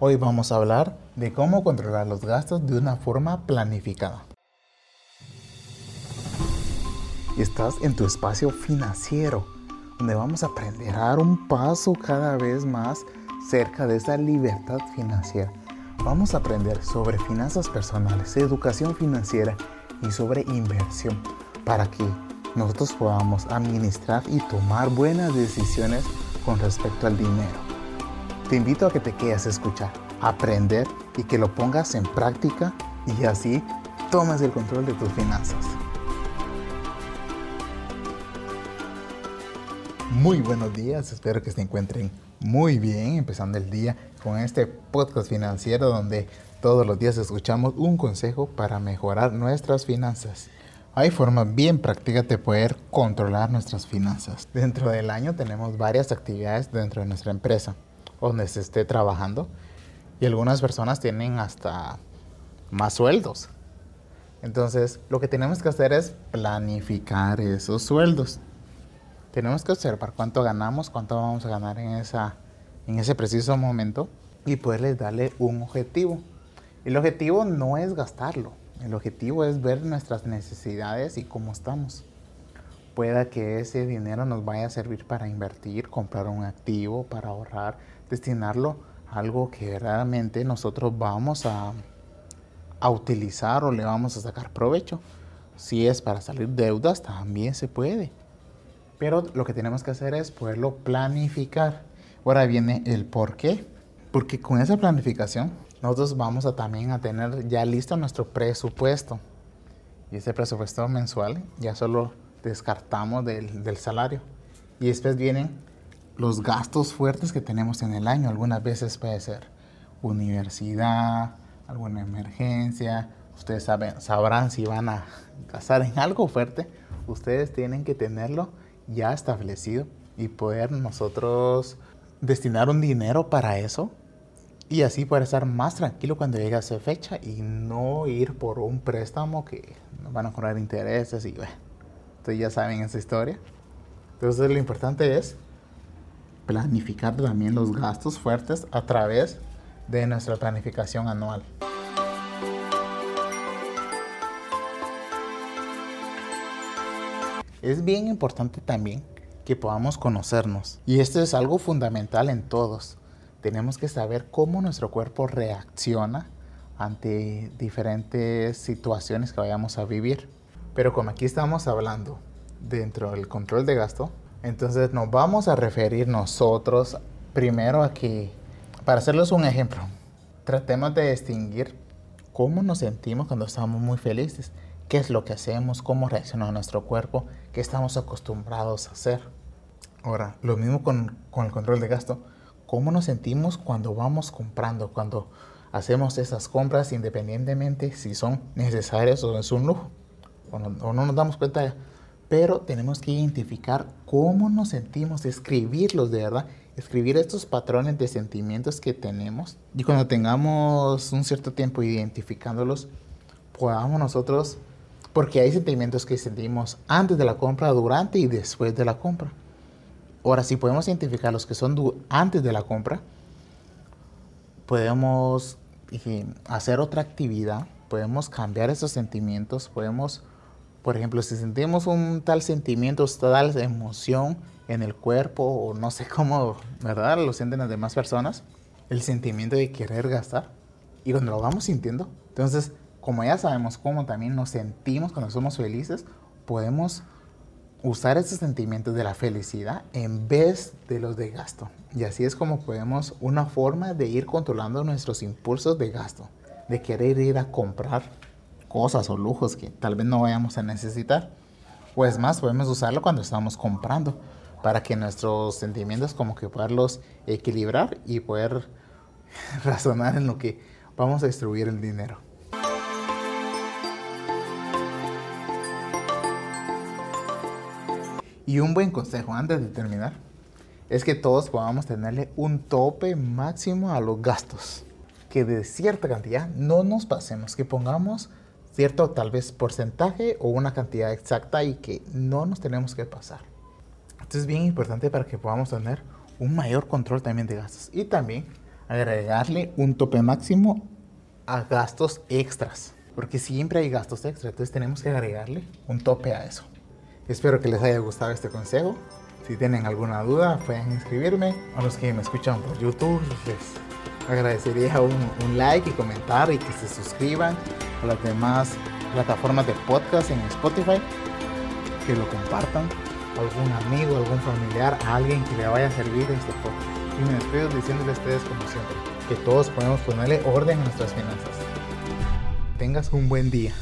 Hoy vamos a hablar de cómo controlar los gastos de una forma planificada. Estás en tu espacio financiero, donde vamos a aprender a dar un paso cada vez más cerca de esa libertad financiera. Vamos a aprender sobre finanzas personales, educación financiera y sobre inversión para que nosotros podamos administrar y tomar buenas decisiones con respecto al dinero. Te invito a que te quedes a escuchar, aprender y que lo pongas en práctica y así tomes el control de tus finanzas. Muy buenos días, espero que se encuentren muy bien, empezando el día con este podcast financiero donde todos los días escuchamos un consejo para mejorar nuestras finanzas. Hay formas bien prácticas de poder controlar nuestras finanzas. Dentro del año tenemos varias actividades dentro de nuestra empresa donde se esté trabajando y algunas personas tienen hasta más sueldos. Entonces, lo que tenemos que hacer es planificar esos sueldos. Tenemos que observar cuánto ganamos, cuánto vamos a ganar en, esa, en ese preciso momento y poderles darle un objetivo. El objetivo no es gastarlo, el objetivo es ver nuestras necesidades y cómo estamos. Pueda que ese dinero nos vaya a servir para invertir, comprar un activo, para ahorrar, destinarlo a algo que verdaderamente nosotros vamos a, a utilizar o le vamos a sacar provecho. Si es para salir deudas, también se puede. Pero lo que tenemos que hacer es poderlo planificar. Ahora viene el por qué. Porque con esa planificación nosotros vamos a también a tener ya listo nuestro presupuesto. Y ese presupuesto mensual ya solo descartamos del, del salario. Y después vienen los gastos fuertes que tenemos en el año. Algunas veces puede ser universidad, alguna emergencia. Ustedes saben, sabrán si van a gastar en algo fuerte. Ustedes tienen que tenerlo ya establecido y poder nosotros destinar un dinero para eso y así poder estar más tranquilo cuando llegue a esa fecha y no ir por un préstamo que nos van a cobrar intereses y bueno, ya saben esa historia. Entonces lo importante es planificar también los gastos fuertes a través de nuestra planificación anual. Es bien importante también que podamos conocernos y esto es algo fundamental en todos tenemos que saber cómo nuestro cuerpo reacciona ante diferentes situaciones que vayamos a vivir. Pero como aquí estamos hablando dentro del control de gasto, entonces nos vamos a referir nosotros primero a que, para hacerles un ejemplo, tratemos de distinguir cómo nos sentimos cuando estamos muy felices, qué es lo que hacemos, cómo reacciona nuestro cuerpo, qué estamos acostumbrados a hacer. Ahora, lo mismo con, con el control de gasto cómo nos sentimos cuando vamos comprando, cuando hacemos esas compras independientemente si son necesarias o es un lujo, o no, o no nos damos cuenta. Pero tenemos que identificar cómo nos sentimos, escribirlos de verdad, escribir estos patrones de sentimientos que tenemos y cuando tengamos un cierto tiempo identificándolos, podamos nosotros, porque hay sentimientos que sentimos antes de la compra, durante y después de la compra. Ahora, si podemos identificar los que son antes de la compra, podemos hacer otra actividad, podemos cambiar esos sentimientos, podemos, por ejemplo, si sentimos un tal sentimiento, tal emoción en el cuerpo, o no sé cómo, ¿verdad? Lo sienten las demás personas, el sentimiento de querer gastar, y cuando lo vamos sintiendo, entonces, como ya sabemos cómo también nos sentimos cuando somos felices, podemos usar esos sentimientos de la felicidad en vez de los de gasto. Y así es como podemos, una forma de ir controlando nuestros impulsos de gasto, de querer ir a comprar cosas o lujos que tal vez no vayamos a necesitar. Pues más, podemos usarlo cuando estamos comprando para que nuestros sentimientos como que poderlos equilibrar y poder razonar en lo que vamos a distribuir el dinero. Y un buen consejo antes de terminar es que todos podamos tenerle un tope máximo a los gastos. Que de cierta cantidad no nos pasemos, que pongamos cierto tal vez porcentaje o una cantidad exacta y que no nos tenemos que pasar. Esto es bien importante para que podamos tener un mayor control también de gastos. Y también agregarle un tope máximo a gastos extras. Porque siempre hay gastos extras, entonces tenemos que agregarle un tope a eso. Espero que les haya gustado este consejo. Si tienen alguna duda, pueden inscribirme. A los que me escuchan por YouTube, les agradecería un, un like y comentar y que se suscriban a las demás plataformas de podcast en Spotify, que lo compartan algún amigo, algún familiar, a alguien que le vaya a servir este podcast. Y me despido diciéndoles a ustedes como siempre, que todos podemos ponerle orden a nuestras finanzas. Tengas un buen día.